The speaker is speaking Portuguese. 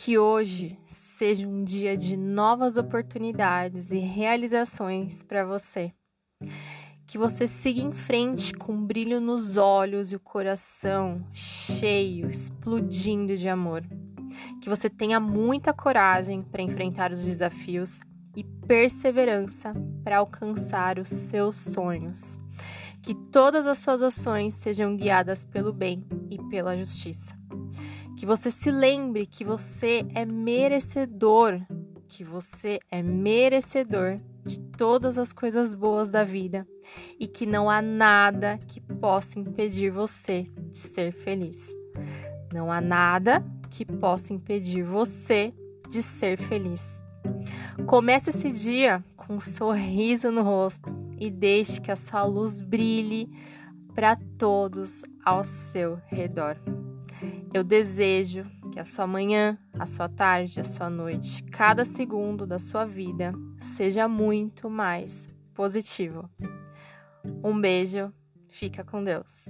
Que hoje seja um dia de novas oportunidades e realizações para você. Que você siga em frente com brilho nos olhos e o coração cheio, explodindo de amor. Que você tenha muita coragem para enfrentar os desafios e perseverança para alcançar os seus sonhos. Que todas as suas ações sejam guiadas pelo bem e pela justiça. Que você se lembre que você é merecedor, que você é merecedor de todas as coisas boas da vida e que não há nada que possa impedir você de ser feliz. Não há nada que possa impedir você de ser feliz. Comece esse dia com um sorriso no rosto e deixe que a sua luz brilhe para todos ao seu redor. Eu desejo que a sua manhã, a sua tarde, a sua noite, cada segundo da sua vida seja muito mais positivo. Um beijo, fica com Deus.